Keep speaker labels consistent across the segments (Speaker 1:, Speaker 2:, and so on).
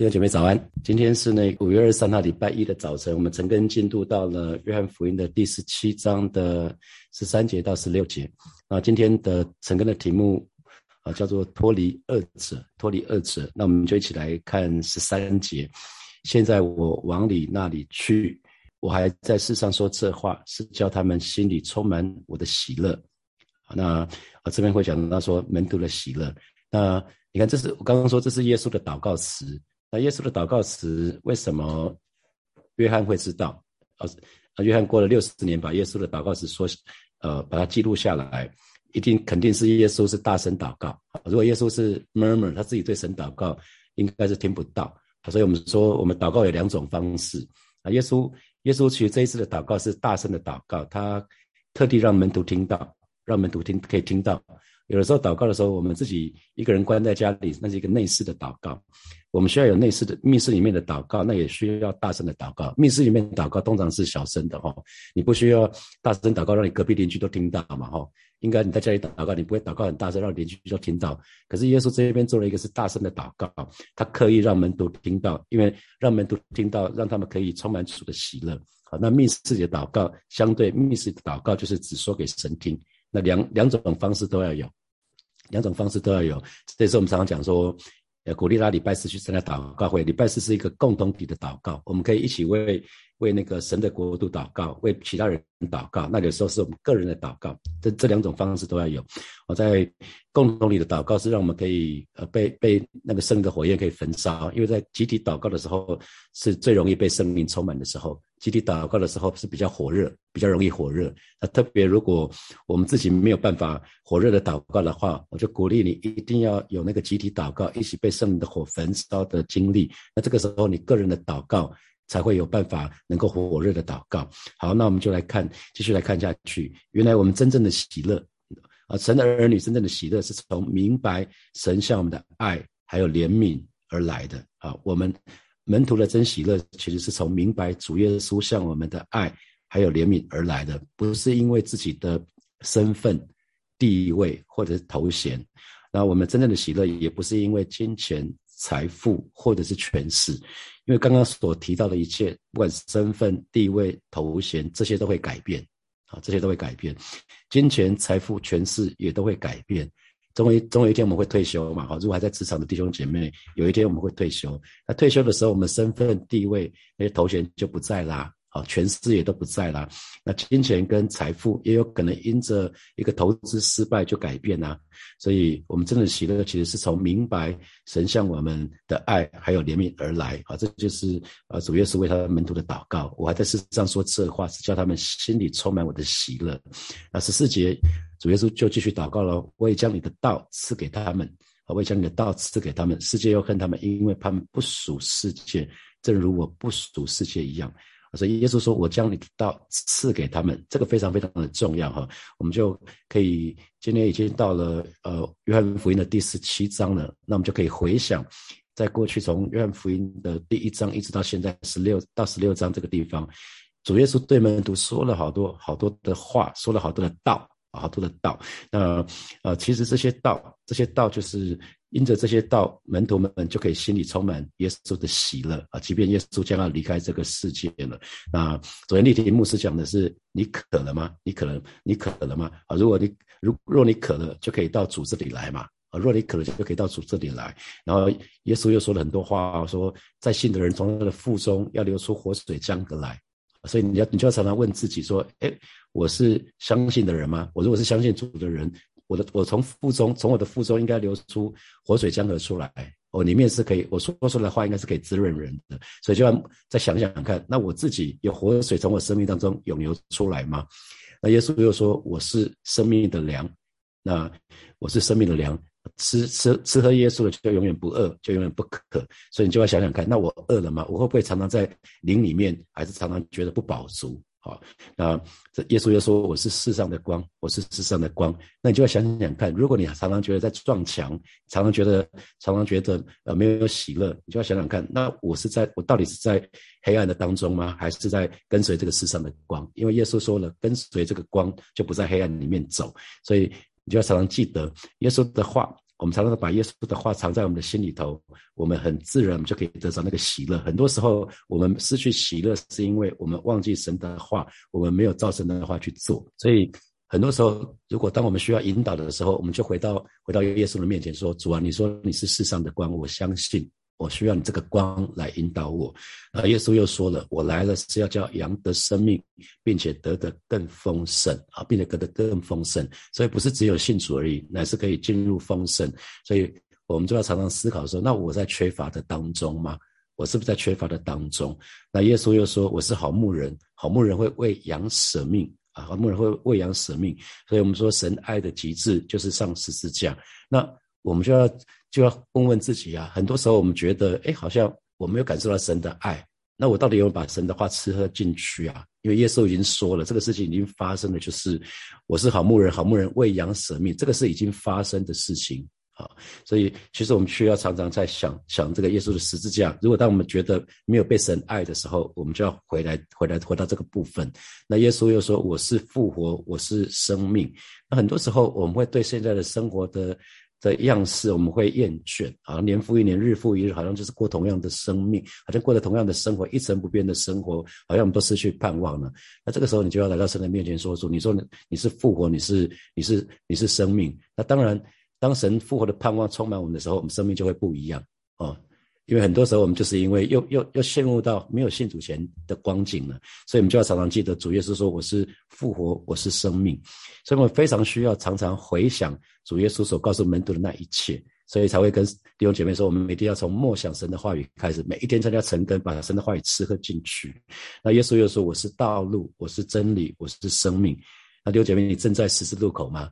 Speaker 1: 弟兄姐妹早安，今天是那五月二十三号礼拜一的早晨，我们陈根进度到了约翰福音的第十七章的十三节到十六节。那，今天的陈根的题目啊叫做脱离二者，脱离二者。那我们就一起来看十三节。现在我往里那里去，我还在世上说这话，是叫他们心里充满我的喜乐。那啊这边会讲到说门徒的喜乐。那你看，这是我刚刚说这是耶稣的祷告词。那耶稣的祷告词为什么约翰会知道？啊，约翰过了六十年，把耶稣的祷告词说，呃，把它记录下来，一定肯定是耶稣是大声祷告。如果耶稣是 murmur，他自己对神祷告，应该是听不到。所以我们说，我们祷告有两种方式。啊，耶稣耶稣其实这一次的祷告是大声的祷告，他特地让门徒听到，让门徒听可以听到。有的时候祷告的时候，我们自己一个人关在家里，那是一个内视的祷告。我们需要有内视的密室里面的祷告，那也需要大声的祷告。密室里面祷告通常是小声的哈，你不需要大声祷告，让你隔壁邻居都听到嘛哈。应该你在家里祷告，你不会祷告很大声，让邻居都听到。可是耶稣这边做了一个是大声的祷告，他刻意让门徒听到，因为让门徒听到，让他们可以充满主的喜乐。好，那密室的祷告相对密室的祷告就是只说给神听，那两两种方式都要有。两种方式都要有，这也是我们常常讲说，呃，鼓励他礼拜四去参加祷告会。礼拜四是一个共同体的祷告，我们可以一起为为那个神的国度祷告，为其他人祷告。那有时候是我们个人的祷告，这这两种方式都要有。我在共同里的祷告是让我们可以呃被被那个圣的火焰可以焚烧，因为在集体祷告的时候是最容易被圣灵充满的时候。集体祷告的时候是比较火热，比较容易火热。那特别如果我们自己没有办法火热的祷告的话，我就鼓励你一定要有那个集体祷告，一起被圣灵的火焚烧的经历。那这个时候你个人的祷告才会有办法能够火热的祷告。好，那我们就来看，继续来看下去。原来我们真正的喜乐啊，神的儿女真正的喜乐是从明白神向我们的爱还有怜悯而来的啊，我们。门徒的真喜乐，其实是从明白主耶稣向我们的爱还有怜悯而来的，不是因为自己的身份、地位或者是头衔。那我们真正的喜乐，也不是因为金钱、财富或者是权势，因为刚刚所提到的一切，不管是身份、地位、头衔，这些都会改变啊，这些都会改变，金钱、财富、权势也都会改变。总有总有一天我们会退休嘛？哈，如果还在职场的弟兄姐妹，有一天我们会退休。那退休的时候，我们身份地位那些头衔就不在啦。好，权势也都不在了，那金钱跟财富也有可能因着一个投资失败就改变啊。所以，我们真的喜乐其实是从明白神向我们的爱还有怜悯而来。好，这就是呃主耶稣为他的门徒的祷告。我还在世上说这话，是叫他们心里充满我的喜乐。那十四节，主耶稣就继续祷告了：我也将你的道赐给他们，我也将你的道赐给他们。世界又恨他们，因为他们不属世界，正如我不属世界一样。所以耶稣说：“我将你的道赐给他们，这个非常非常的重要哈。我们就可以今天已经到了呃约翰福音的第十七章了，那我们就可以回想，在过去从约翰福音的第一章一直到现在十六到十六章这个地方，主耶稣对门徒说了好多好多的话，说了好多的道。”好多的道，那呃，其实这些道，这些道就是因着这些道，门徒们就可以心里充满耶稣的喜乐啊。即便耶稣将要离开这个世界了，那昨天立体牧师讲的是：你渴了吗？你渴了？你渴了吗？啊，如果你如若你渴了，就可以到主这里来嘛。啊，若你渴了，就可以到主这里来。然后耶稣又说了很多话，说在信的人从他的腹中要流出活水江河来。所以你要你就要常常问自己说：哎。我是相信的人吗？我如果是相信主的人，我的我从腹中从我的腹中应该流出活水江河出来，我里面是可以我说出来的话应该是可以滋润人的，所以就要再想想看，那我自己有活水从我生命当中涌流出来吗？那耶稣又说我是生命的粮，那我是生命的粮，吃吃吃喝耶稣的就永远不饿，就永远不渴，所以你就要想想看，那我饿了吗？我会不会常常在灵里面，还是常常觉得不饱足？好，那这耶稣又说我是世上的光，我是世上的光。那你就要想想看，如果你常常觉得在撞墙，常常觉得常常觉得呃没有喜乐，你就要想想看，那我是在我到底是在黑暗的当中吗？还是在跟随这个世上的光？因为耶稣说了，跟随这个光就不在黑暗里面走。所以你就要常常记得耶稣的话，我们常常把耶稣的话藏在我们的心里头，我们很自然，就可以得到那个喜乐。很多时候，我们失去喜乐，是因为我们忘记神的话，我们没有照神的话去做。所以，很多时候，如果当我们需要引导的时候，我们就回到回到耶稣的面前说：“主啊，你说你是世上的光，我相信。”我需要你这个光来引导我，啊，耶稣又说了，我来了是要叫羊得生命，并且得的更丰盛啊，并且得的更丰盛，所以不是只有信主而已，乃是可以进入丰盛。所以我们就要常常思考说，那我在缺乏的当中吗？我是不是在缺乏的当中？那耶稣又说，我是好牧人，好牧人会为羊舍命啊，好牧人会为羊舍命。所以我们说，神爱的极致就是上十字架。那我们就要。就要问问自己啊，很多时候我们觉得，哎，好像我没有感受到神的爱，那我到底有没有把神的话吃喝进去啊？因为耶稣已经说了，这个事情已经发生了，就是我是好牧人，好牧人喂养舍命，这个是已经发生的事情啊。所以其实我们需要常常在想想这个耶稣的十字架。如果当我们觉得没有被神爱的时候，我们就要回来，回来，回到这个部分。那耶稣又说：“我是复活，我是生命。”那很多时候我们会对现在的生活的。的样式我们会厌倦，好像年复一年，日复一日，好像就是过同样的生命，好像过着同样的生活，一成不变的生活，好像我们都失去盼望了。那这个时候，你就要来到神的面前说出：“你说你是复活，你是你是你是生命。”那当然，当神复活的盼望充满我们的时候，我们生命就会不一样哦。因为很多时候我们就是因为又又又陷入到没有信主前的光景了，所以我们就要常常记得主耶稣说我是复活，我是生命，所以我们非常需要常常回想主耶稣所告诉门徒的那一切，所以才会跟弟兄姐妹说，我们每天要从默想神的话语开始，每一天参加晨更，把神的话语吃喝进去。那耶稣又说我是道路，我是真理，我是生命。那弟兄姐妹，你正在十字路口吗？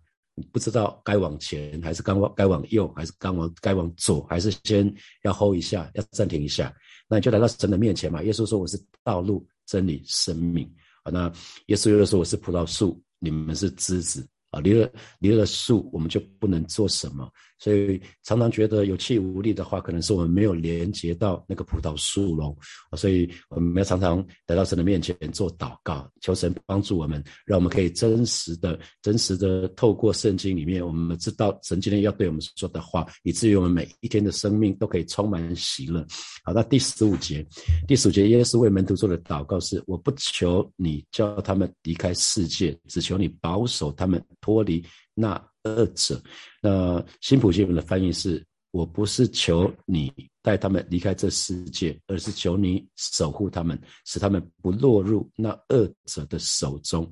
Speaker 1: 不知道该往前还是该往该往右，还是该往该往左，还是先要 hold 一下，要暂停一下。那你就来到神的面前嘛。耶稣说：“我是道路、真理、生命。”啊，那耶稣又说：“我是葡萄树，你们是枝子。”啊，离了离了树，我们就不能做什么。所以常常觉得有气无力的话，可能是我们没有连接到那个葡萄树喽。所以我们要常常来到神的面前做祷告，求神帮助我们，让我们可以真实的、真实的透过圣经里面，我们知道神今天要对我们说的话，以至于我们每一天的生命都可以充满喜乐。好，那第十五节，第十五节，耶稣为门徒做的祷告是：我不求你叫他们离开世界，只求你保守他们脱离那。二者，那新普经文的翻译是：我不是求你带他们离开这世界，而是求你守护他们，使他们不落入那二者的手中。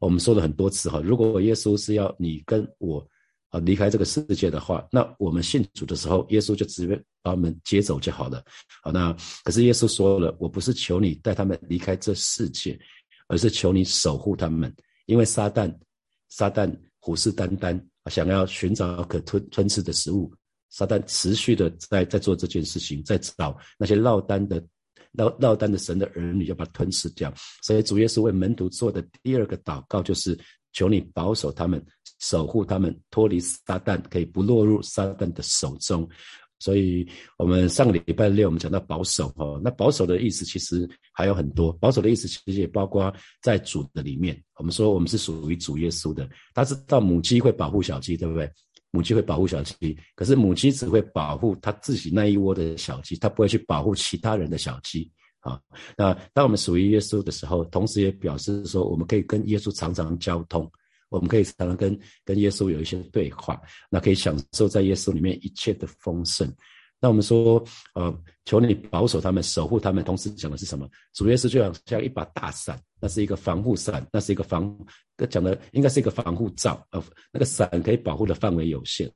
Speaker 1: 我们说了很多次哈，如果耶稣是要你跟我啊离开这个世界的话，那我们信主的时候，耶稣就直接把我们接走就好了。好，那可是耶稣说了，我不是求你带他们离开这世界，而是求你守护他们，因为撒旦，撒旦虎视眈眈。想要寻找可吞吞吃的食物，撒旦持续的在在做这件事情，在找那些落单的落落单的神的儿女，要把它吞噬掉。所以主耶稣为门徒做的第二个祷告，就是求你保守他们，守护他们，脱离撒旦，可以不落入撒旦的手中。所以，我们上个礼拜六我们讲到保守哦，那保守的意思其实还有很多。保守的意思其实也包括在主的里面。我们说我们是属于主耶稣的，他知道母鸡会保护小鸡，对不对？母鸡会保护小鸡，可是母鸡只会保护它自己那一窝的小鸡，它不会去保护其他人的小鸡啊。那当我们属于耶稣的时候，同时也表示说，我们可以跟耶稣常常交通。我们可以常常跟跟耶稣有一些对话，那可以享受在耶稣里面一切的丰盛。那我们说，呃，求你保守他们，守护他们。同时讲的是什么？主耶稣就像像一把大伞，那是一个防护伞，那是一个防，讲的应该是一个防护罩。呃，那个伞可以保护的范围有限。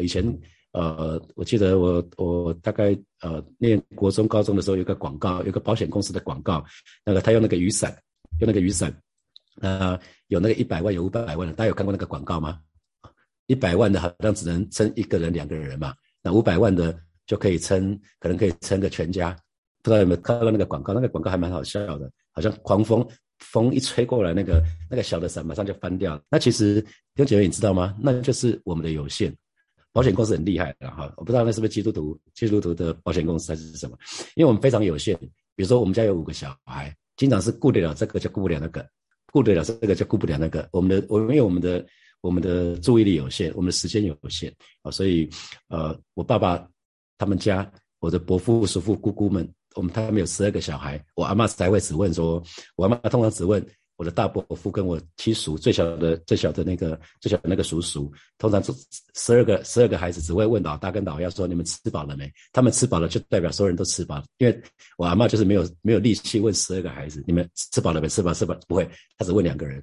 Speaker 1: 以前，呃，我记得我我大概呃念国中高中的时候，有个广告，有个保险公司的广告，那个他用那个雨伞，用那个雨伞。那有那个一百万，有五百万的，大家有看过那个广告吗？一百万的好像只能撑一个人、两个人嘛。那五百万的就可以撑，可能可以撑个全家。不知道有没有看到那个广告？那个广告还蛮好笑的，好像狂风风一吹过来，那个那个小的伞马上就翻掉。那其实弟兄姐妹你知道吗？那就是我们的有限。保险公司很厉害的哈，我不知道那是不是基督徒基督徒的保险公司还是什么？因为我们非常有限。比如说我们家有五个小孩，经常是顾得了这个就顾不了那个。顾得了这个就顾不了那个。我们的，我因为我们的我们的注意力有限，我们的时间有限啊，所以呃，我爸爸他们家，我的伯父、叔父、姑姑们，我们他们有十二个小孩，我阿妈才会只问说，我阿妈通常只问。我的大伯父跟我七叔最小的最小的那个最小的那个叔叔，通常十十二个十二个孩子只会问老大跟老幺说：“你们吃饱了没？”他们吃饱了就代表所有人都吃饱了。因为我阿妈就是没有没有力气问十二个孩子：“你们吃饱了没？吃饱吃饱？”不会，他只问两个人，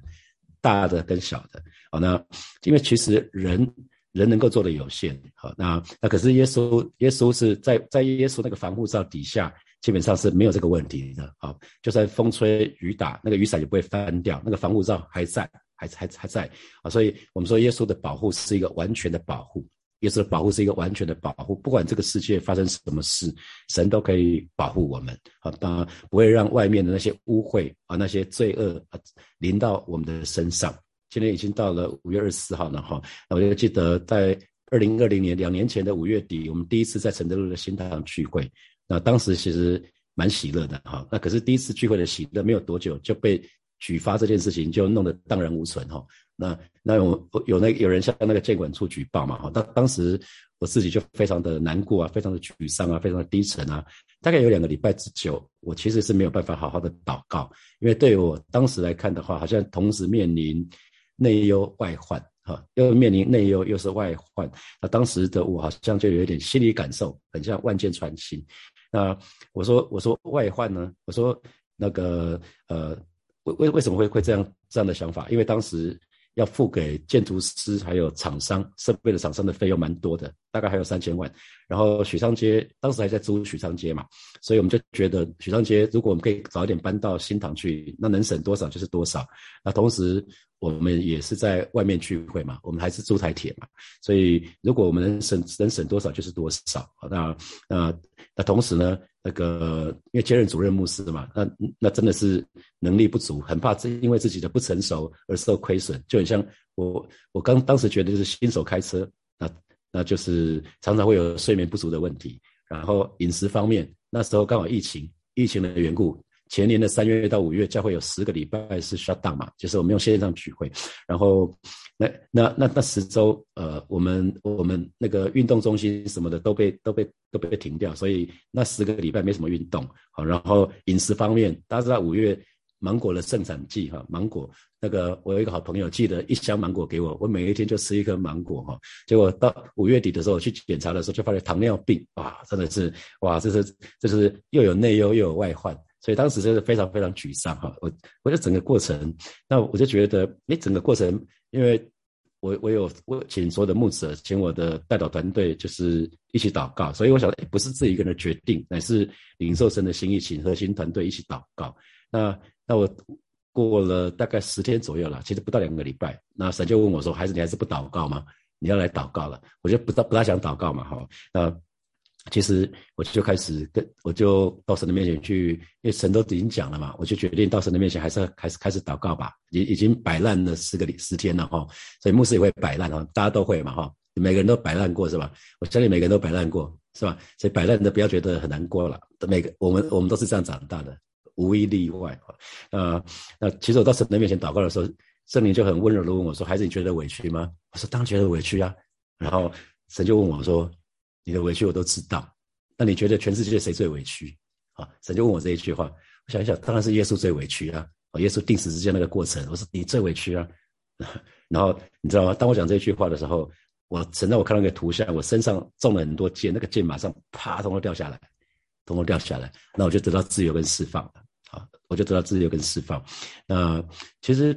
Speaker 1: 大的跟小的。好，那因为其实人人能够做的有限。好，那那可是耶稣耶稣是在在耶稣那个防护罩底下。基本上是没有这个问题的，好，就算风吹雨打，那个雨伞也不会翻掉，那个防护罩还在，还还还在啊，所以我们说耶稣的保护是一个完全的保护，耶稣的保护是一个完全的保护，不管这个世界发生什么事，神都可以保护我们，好，当然不会让外面的那些污秽啊、那些罪恶啊临到我们的身上。今天已经到了五月二十四号了哈，那我就记得在二零二零年两年前的五月底，我们第一次在承德路的新堂聚会。那当时其实蛮喜乐的哈，那可是第一次聚会的喜乐没有多久就被举发这件事情就弄得荡然无存哈。那那有有那有人向那个监管处举报嘛哈，当当时我自己就非常的难过啊，非常的沮丧啊，非常的低沉啊。大概有两个礼拜之久，我其实是没有办法好好的祷告，因为对我当时来看的话，好像同时面临内忧外患哈，又面临内忧又是外患。那当时的我好像就有一点心理感受，很像万箭穿心。那我说我说外患呢？我说那个呃，为为为什么会会这样这样的想法？因为当时要付给建筑师还有厂商设备的厂商的费用蛮多的，大概还有三千万。然后许昌街当时还在租许昌街嘛，所以我们就觉得许昌街如果我们可以早一点搬到新塘去，那能省多少就是多少。那同时我们也是在外面聚会嘛，我们还是租台铁嘛，所以如果我们能省能省多少就是多少。那那。那同时呢，那个因为兼任主任牧师嘛，那那真的是能力不足，很怕自因为自己的不成熟而受亏损，就很像我我刚当时觉得就是新手开车，那那就是常常会有睡眠不足的问题，然后饮食方面那时候刚好疫情疫情的缘故。前年的三月到五月，教会有十个礼拜是 shut down 嘛，就是我们用线上聚会。然后那那那那十周，呃，我们我们那个运动中心什么的都被都被都被停掉，所以那十个礼拜没什么运动。好，然后饮食方面，大家知道五月芒果的盛产季哈，芒果那个我有一个好朋友寄了一箱芒果给我，我每一天就吃一颗芒果哈。结果到五月底的时候去检查的时候，就发现糖尿病哇，真的是哇，这是这是又有内忧又有外患。所以当时真的非常非常沮丧哈，我我就整个过程，那我就觉得，哎，整个过程，因为我我有我请所有的牧者，请我的代祷团队，就是一起祷告，所以我想，不是自己一个人决定，乃是领受神的心意，请核心团队一起祷告。那那我过了大概十天左右了，其实不到两个礼拜，那神就问我说：“孩子，你还是不祷告吗？你要来祷告了。”我就不大不大想祷告嘛，哈，那。其实我就开始跟我就到神的面前去，因为神都已经讲了嘛，我就决定到神的面前还是开始开始祷告吧。已已经摆烂了十个十天了哈，所以牧师也会摆烂哈，大家都会嘛哈，每个人都摆烂过是吧？我相信每个人都摆烂过是吧？所以摆烂的不要觉得很难过了，每个我们我们都是这样长大的，无一例外哈。那那其实我到神的面前祷告的时候，圣灵就很温柔的问我说：“孩子，你觉得委屈吗？”我说：“当然觉得委屈啊。”然后神就问我说。你的委屈我都知道，那你觉得全世界谁最委屈？啊，神就问我这一句话，我想一想，当然是耶稣最委屈啊！啊，耶稣定死之间那个过程，我说你最委屈啊！然后你知道吗？当我讲这句话的时候，我神让我看到一个图像，我身上中了很多箭，那个箭马上啪，通通掉下来，通通掉下来，那我就得到自由跟释放了。啊，我就得到自由跟释放。那其实，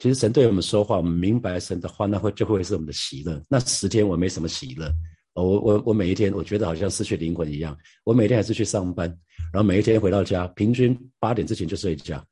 Speaker 1: 其实神对我们说话，我们明白神的话，那会就会是我们的喜乐。那十天我没什么喜乐。我我我每一天，我觉得好像失去灵魂一样。我每天还是去上班，然后每一天回到家，平均八点之前就睡觉。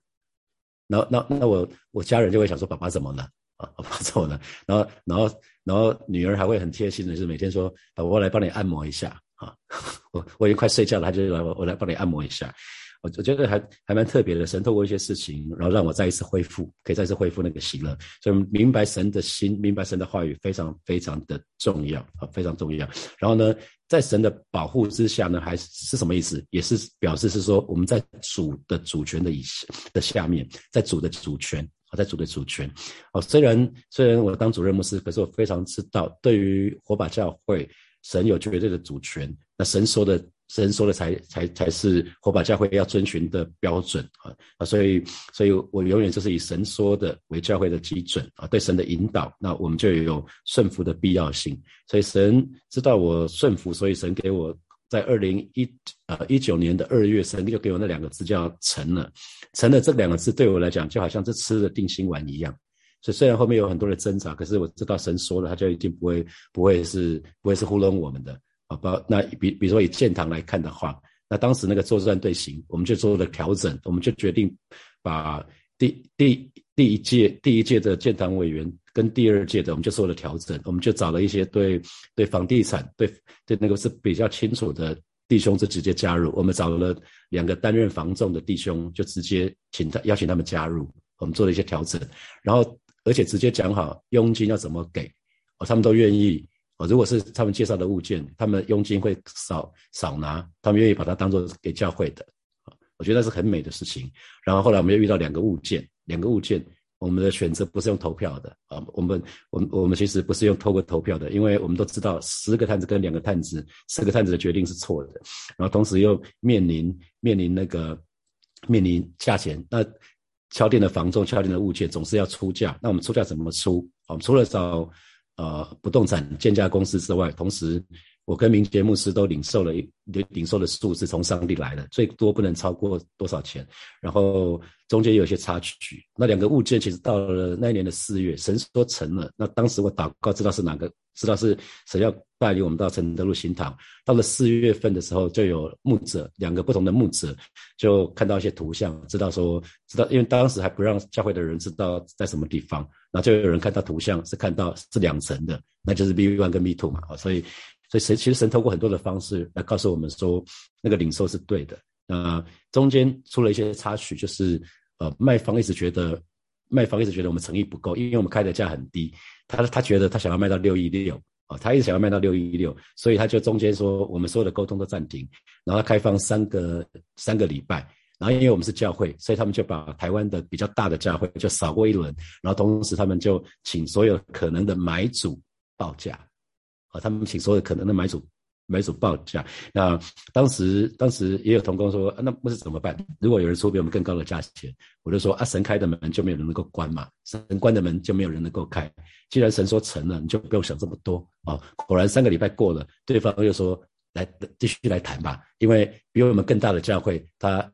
Speaker 1: 然后那那我我家人就会想说：“爸爸怎么了？啊，爸爸怎么了？”然后然后然后女儿还会很贴心的，是每天说：“我来帮你按摩一下。”啊，我我已经快睡觉了，他就来我我来帮你按摩一下。我我觉得还还蛮特别的，神透过一些事情，然后让我再一次恢复，可以再次恢复那个喜乐。所以明白神的心，明白神的话语，非常非常的重要啊，非常重要。然后呢，在神的保护之下呢，还是什么意思？也是表示是说我们在主的主权的以的下面，在主的主权在主的主权。哦，虽然虽然我当主任牧师，可是我非常知道，对于火把教会，神有绝对的主权。那神说的。神说的才才才是火把教会要遵循的标准啊啊！所以，所以我永远就是以神说的为教会的基准啊。对神的引导，那我们就有顺服的必要性。所以神知道我顺服，所以神给我在二零一呃一九年的二月，神就给我那两个字叫成了。成了这两个字对我来讲，就好像是吃了定心丸一样。所以虽然后面有很多的挣扎，可是我知道神说了，他就一定不会不会是不会是糊弄我们的。好吧，那比比如说以建堂来看的话，那当时那个作战队形，我们就做了调整，我们就决定把第第第一届第一届的建堂委员跟第二届的，我们就做了调整，我们就找了一些对对房地产对对那个是比较清楚的弟兄，就直接加入。我们找了两个担任房仲的弟兄，就直接请他邀请他们加入，我们做了一些调整，然后而且直接讲好佣金要怎么给，哦，他们都愿意。哦，如果是他们介绍的物件，他们佣金会少少拿，他们愿意把它当做给教会的，啊，我觉得那是很美的事情。然后后来我们又遇到两个物件，两个物件，我们的选择不是用投票的，啊，我们我们我们其实不是用透过投票的，因为我们都知道十个探子跟两个探子，四个探子的决定是错的，然后同时又面临面临那个面临价钱，那敲定的房仲敲定的物件总是要出价，那我们出价怎么出？我们除了找。呃，不动产建价公司之外，同时我跟明杰牧师都领受了领领受的数字从上帝来的，最多不能超过多少钱。然后中间有些插曲。那两个物件其实到了那一年的四月，神说成了。那当时我祷告知道是哪个，知道是神要带领我们到承德路新堂。到了四月份的时候，就有牧者两个不同的牧者就看到一些图像，知道说知道，因为当时还不让教会的人知道在什么地方。然后就有人看到图像是看到是两层的，那就是 B one 跟 B two 嘛，所以所以神其实神透过很多的方式来告诉我们说那个领受是对的。那中间出了一些插曲，就是呃卖方一直觉得卖方一直觉得我们诚意不够，因为我们开的价很低，他他觉得他想要卖到六亿六啊，他一直想要卖到六亿六，所以他就中间说我们所有的沟通都暂停，然后开放三个三个礼拜。然后因为我们是教会，所以他们就把台湾的比较大的教会就扫过一轮，然后同时他们就请所有可能的买主报价，啊，他们请所有可能的买主买主报价。那当时当时也有同工说，那不是怎么办？如果有人出比我们更高的价钱，我就说啊，神开的门就没有人能够关嘛，神关的门就没有人能够开。既然神说成了，你就不用想这么多啊。果然三个礼拜过了，对方又说来继续来谈吧，因为比我们更大的教会他。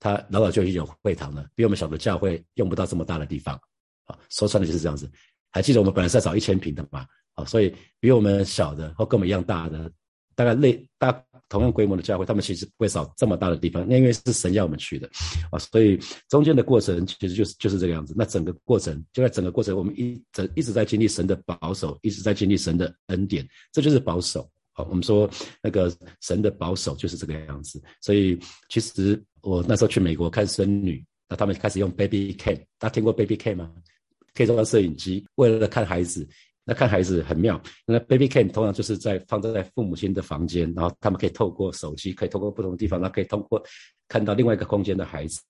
Speaker 1: 他老早就已经有会堂了，比我们小的教会用不到这么大的地方，啊，说穿了就是这样子。还记得我们本来是要找一千平的嘛，啊，所以比我们小的或跟我们一样大的，大概类大同样规模的教会，他们其实不会找这么大的地方，那因为是神要我们去的，啊，所以中间的过程其实就是就是这个样子。那整个过程就在整个过程，我们一整一直在经历神的保守，一直在经历神的恩典，这就是保守。好，我们说那个神的保守就是这个样子，所以其实我那时候去美国看孙女，那他们开始用 baby cam，大家听过 baby cam 吗？可以装摄影机，为了看孩子，那看孩子很妙。那 baby cam 通常就是在放在父母亲的房间，然后他们可以透过手机，可以透过不同的地方，那可以通过看到另外一个空间的孩子。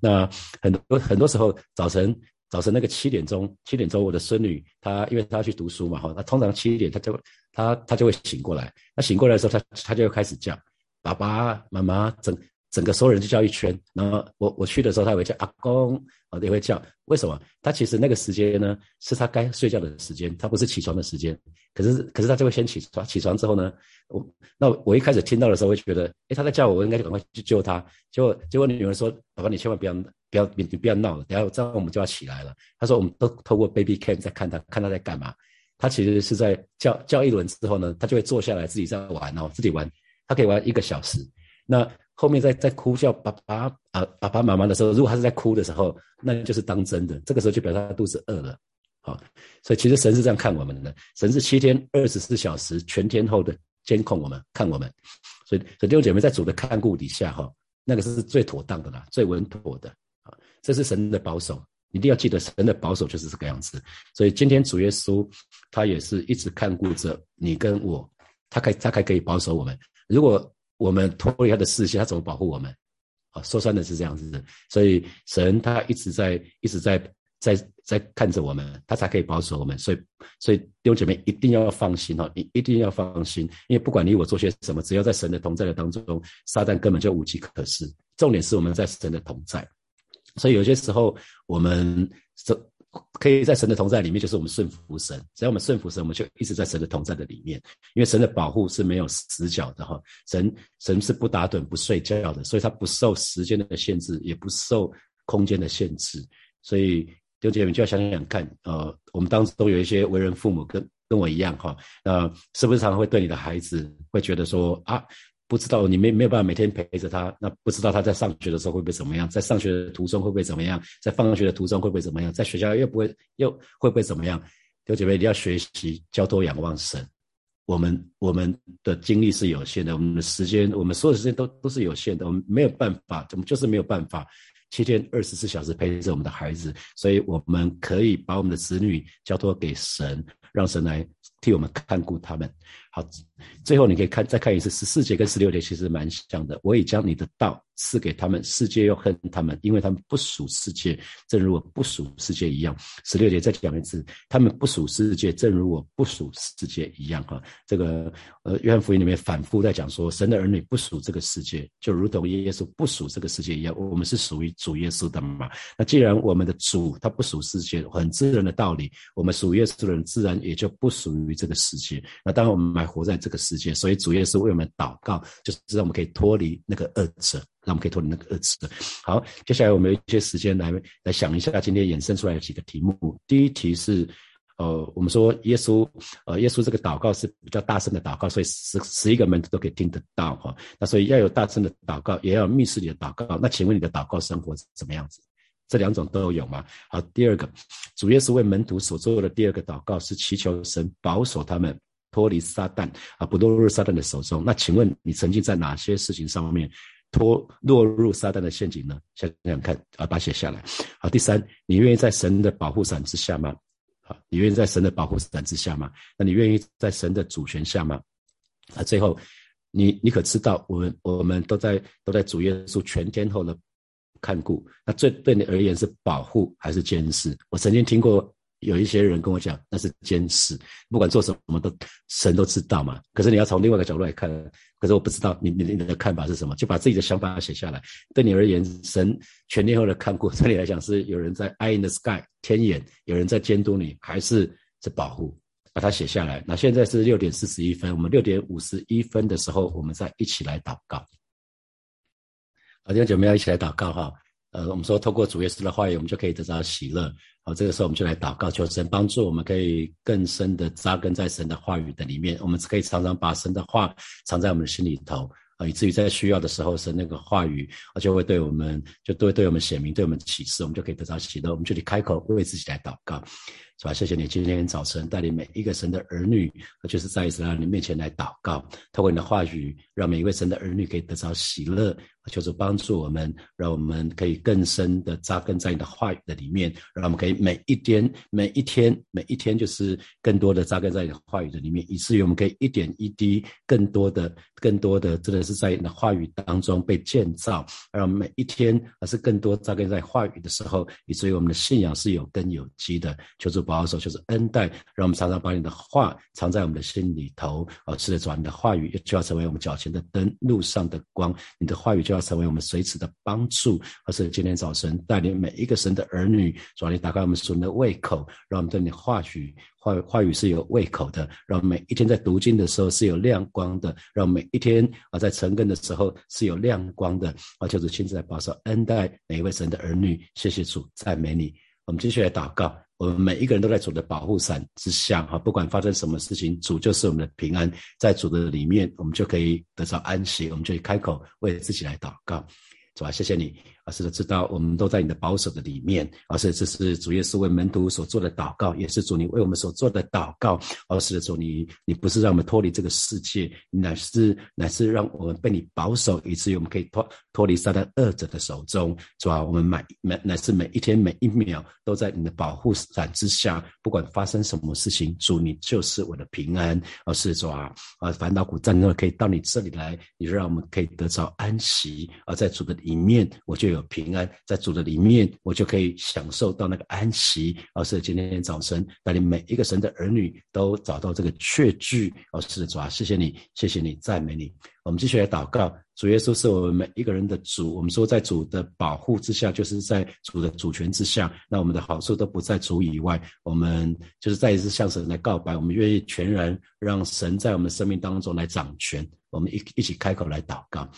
Speaker 1: 那很多很多时候早晨。早晨那个七点钟，七点钟我的孙女她因为她要去读书嘛，哈，那通常七点她就她她就会醒过来，那醒过来的时候，她她就会开始叫爸爸妈妈，整整个所有人就叫一圈，然后我我去的时候，他也会叫阿公，啊也会叫，为什么？他其实那个时间呢，是他该睡觉的时间，他不是起床的时间，可是可是他就会先起床，起床之后呢，我那我一开始听到的时候，会觉得，哎，他在叫我，我应该赶快去救他，结果结果女儿说，宝宝你千万不要。不要你你不要闹了，等下这样我们就要起来了。他说我们都透过 baby cam 在看他，看他在干嘛。他其实是在叫叫一轮之后呢，他就会坐下来自己在玩哦，自己玩。他可以玩一个小时。那后面在在哭叫爸爸啊爸爸妈妈的时候，如果他是在哭的时候，那就是当真的。这个时候就表示他肚子饿了。好，所以其实神是这样看我们的，神是七天二十四小时全天候的监控我们，看我们。所以弟兄姐妹在主的看顾底下哈，那个是最妥当的啦，最稳妥的啊。这是神的保守，一定要记得神的保守就是这个样子。所以今天主耶稣他也是一直看顾着你跟我，他可他还可以保守我们。如果我们脱离他的视线，他怎么保护我们？啊，说穿的是这样子。所以神他一直在一直在在在看着我们，他才可以保守我们。所以，所以弟兄姐妹一定要放心哈，你一定要放心，因为不管你我做些什么，只要在神的同在的当中，撒旦根本就无计可施。重点是我们在神的同在，所以有些时候我们这。可以在神的同在里面，就是我们顺服神。只要我们顺服神，我们就一直在神的同在的里面。因为神的保护是没有死角的哈，神神是不打盹不睡觉的，所以他不受时间的限制，也不受空间的限制。所以弟兄姐妹就要想想看，呃，我们当中有一些为人父母跟跟我一样哈，那是不是常常会对你的孩子会觉得说啊？不知道你没没有办法每天陪着他，那不知道他在上学的时候会不会怎么样，在上学的途中会不会怎么样，在放学的途中会不会怎么样，在学校又不会又会不会怎么样？弟兄姐妹，你要学习交托仰望神。我们我们的精力是有限的，我们的时间，我们所有时间都都是有限的，我们没有办法，我们就是没有办法七天二十四小时陪着我们的孩子，所以我们可以把我们的子女交托给神，让神来替我们看顾他们。好。最后你可以看再看一次十四节跟十六节其实蛮像的。我已将你的道赐给他们，世界又恨他们，因为他们不属世界，正如我不属世界一样。十六节再讲一次，他们不属世界，正如我不属世界一样。哈，这个呃，约翰福音里面反复在讲说，神的儿女不属这个世界，就如同耶稣不属这个世界一样。我们是属于主耶稣的嘛？那既然我们的主他不属世界，很自然的道理，我们属耶稣的人自然也就不属于这个世界。那当然我们买活在这。个世界，所以主耶稣为我们祷告，就是让我们可以脱离那个恶者，让我们可以脱离那个恶者。好，接下来我们有一些时间来来想一下今天衍生出来的几个题目。第一题是，呃，我们说耶稣，呃，耶稣这个祷告是比较大声的祷告，所以十十一个门徒都可以听得到哈。那所以要有大声的祷告，也要有密室里的祷告。那请问你的祷告生活怎么样子？这两种都有吗？好，第二个，主耶稣为门徒所做的第二个祷告是祈求神保守他们。脱离撒旦啊，不落入撒旦的手中。那请问你曾经在哪些事情上面脱落入撒旦的陷阱呢？想想看啊，把它写下来。好，第三，你愿意在神的保护伞之下吗？好，你愿意在神的保护伞之下吗？那你愿意在神的主权下吗？啊，最后，你你可知道，我们我们都在都在主耶稣全天候的看顾。那最对你而言是保护还是监视？我曾经听过。有一些人跟我讲，那是监视，不管做什么都神都知道嘛。可是你要从另外一个角度来看，可是我不知道你你你的看法是什么，就把自己的想法写下来。对你而言，神全天候的看顾，对你来讲是有人在 eye in the sky 天眼，有人在监督你，还是在保护？把它写下来。那现在是六点四十一分，我们六点五十一分的时候，我们再一起来祷告。好，弟兄姐妹要一起来祷告哈。呃，我们说透过主耶稣的话语，我们就可以得到喜乐。好，这个时候我们就来祷告，求神帮助我们，可以更深的扎根在神的话语的里面。我们可以常常把神的话藏在我们的心里头，啊，以至于在需要的时候，神那个话语啊，就会对我们，就对对我们显明，对我们启示，我们就可以得到喜乐。我们就得开口为自己来祷告。是吧？谢谢你今天早晨带领每一个神的儿女，就是在一次来你面前来祷告，透过你的话语，让每一位神的儿女可以得到喜乐。求主帮助我们，让我们可以更深的扎根在你的话语的里面，让我们可以每一天、每一天、每一天，就是更多的扎根在你的话语的里面，以至于我们可以一点一滴，更多的、更多的，真的是在你的话语当中被建造，让每一天而是更多扎根在话语的时候，以至于我们的信仰是有根有基的。求主。保守就是恩待，让我们常常把你的话藏在我们的心里头。哦，是的，主，你的话语就要成为我们脚前的灯，路上的光。你的话语就要成为我们随时的帮助。而是今天早晨带领每一个神的儿女，主，你打开我们属的胃口，让我们对你话语话话语是有胃口的，让每一天在读经的时候是有亮光的，让每一天啊在成根的时候是有亮光的。啊，就是亲自来保守恩待每一位神的儿女。谢谢主，赞美你。我们继续来祷告。我们每一个人都在主的保护伞之下，哈，不管发生什么事情，主就是我们的平安，在主的里面，我们就可以得到安息，我们就可以开口为自己来祷告，是吧？谢谢你。而是知道我们都在你的保守的里面，而是这是主耶稣为门徒所做的祷告，也是主你为我们所做的祷告。而是主你，你不是让我们脱离这个世界，乃是乃是让我们被你保守，以至于我们可以脱脱离撒旦恶者的手中，是吧？我们每每乃是每一天每一秒都在你的保护伞之下，不管发生什么事情，主你就是我的平安。而是主啊，啊烦恼苦战争可以到你这里来，你让我们可以得着安息。而在主的里面，我就有。平安，在主的里面，我就可以享受到那个安息。而是今天早晨带领每一个神的儿女都找到这个确据。而是主啊，谢谢你，谢谢你，赞美你。我们继续来祷告，主耶稣是我们每一个人的主。我们说，在主的保护之下，就是在主的主权之下，那我们的好处都不在主以外。我们就是再一次向神来告白，我们愿意全然让神在我们生命当中来掌权。我们一一起开口来祷告，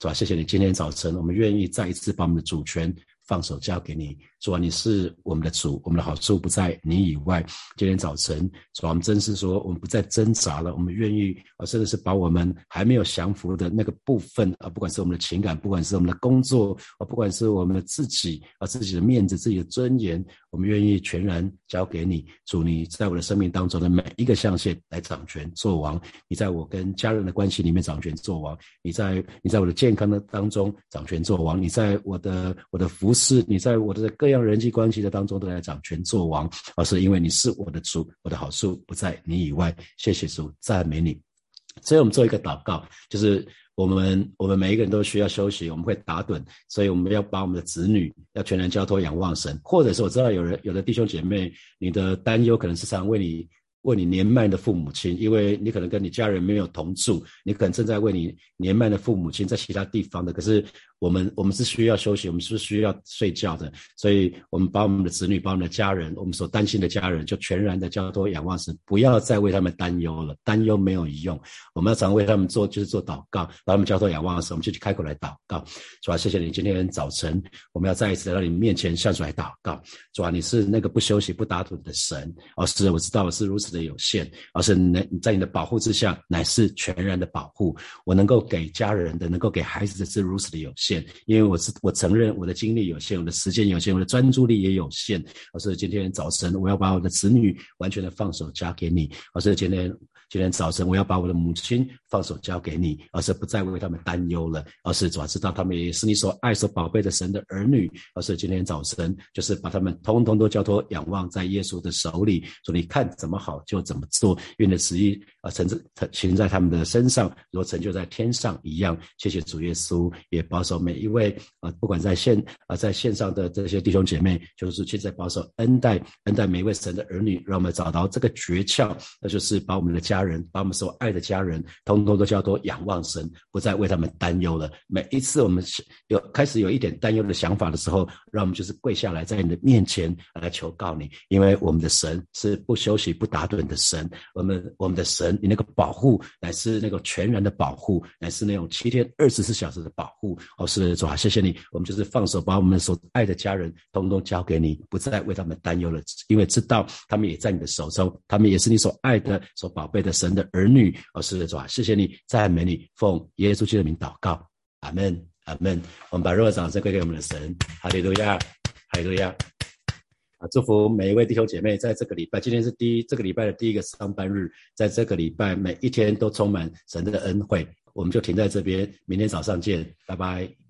Speaker 1: 是吧，谢谢你，今天早晨我们愿意再一次把我们的主权。放手交给你，主啊，你是我们的主，我们的好处不在你以外。今天早晨，主啊，我们真是说，我们不再挣扎了，我们愿意啊，甚至是把我们还没有降服的那个部分啊，不管是我们的情感，不管是我们的工作啊，不管是我们的自己啊，自己的面子、自己的尊严，我们愿意全然交给你。主，你在我的生命当中的每一个象限来掌权做王，你在我跟家人的关系里面掌权做王，你在你在我的健康的当中掌权做王，你在我的我的服。饰你在我的各样人际关系的当中都来掌权做王，而是因为你是我的主，我的好处不在你以外。谢谢主，赞美你。所以我们做一个祷告，就是我们我们每一个人都需要休息，我们会打盹，所以我们要把我们的子女要全然交托仰望神，或者是我知道有人有的弟兄姐妹，你的担忧可能是常为你。为你年迈的父母亲，因为你可能跟你家人没有同住，你可能正在为你年迈的父母亲在其他地方的。可是我们我们是需要休息，我们是需要睡觉的，所以我们把我们的子女、把我们的家人、我们所担心的家人，就全然的交托仰望神，不要再为他们担忧了，担忧没有用。我们要常为他们做，就是做祷告，把他们交托仰望神，我们就去开口来祷告。主啊，谢谢你，今天早晨我们要再一次来到你面前向主来祷告。主啊，你是那个不休息、不打盹的神。哦，是，我知道我是如此。的有限，而是能在你的保护之下，乃是全然的保护。我能够给家人的，能够给孩子的是如此的有限，因为我是我承认我的精力有限，我的时间有限，我的专注力也有限。我是今天早晨，我要把我的子女完全的放手交给你。我是今天。今天早晨，我要把我的母亲放手交给你，而是不再为他们担忧了，而是主要知道他们也是你所爱、所宝贝的神的儿女。而是今天早晨，就是把他们通通都交托、仰望在耶稣的手里，说你看怎么好就怎么做，愿你的旨意啊成成行在他们的身上，如成就在天上一样。谢谢主耶稣，也保守每一位啊，不管在线啊在线上的这些弟兄姐妹，就是现在保守恩待恩待每一位神的儿女，让我们找到这个诀窍，那就是把我们的家。家人把我们所爱的家人，通通都叫做仰望神，不再为他们担忧了。每一次我们有开始有一点担忧的想法的时候，让我们就是跪下来在你的面前来求告你，因为我们的神是不休息、不打盹的神。我们我们的神，你那个保护乃是那个全然的保护，乃是那种七天二十四小时的保护。哦，是主啊，谢谢你。我们就是放手，把我们所爱的家人通通交给你，不再为他们担忧了，因为知道他们也在你的手中，他们也是你所爱的、所宝贝的。神的儿女，哦，是的，主啊，谢谢你，赞美你，奉耶稣基督的名祷告，阿门，阿门。我们把热烈掌声归给我们的神，哈利路亚，哈利路亚。啊，祝福每一位弟兄姐妹，在这个礼拜，今天是第一这个礼拜的第一个上班日，在这个礼拜每一天都充满神的恩惠。我们就停在这边，明天早上见，拜拜。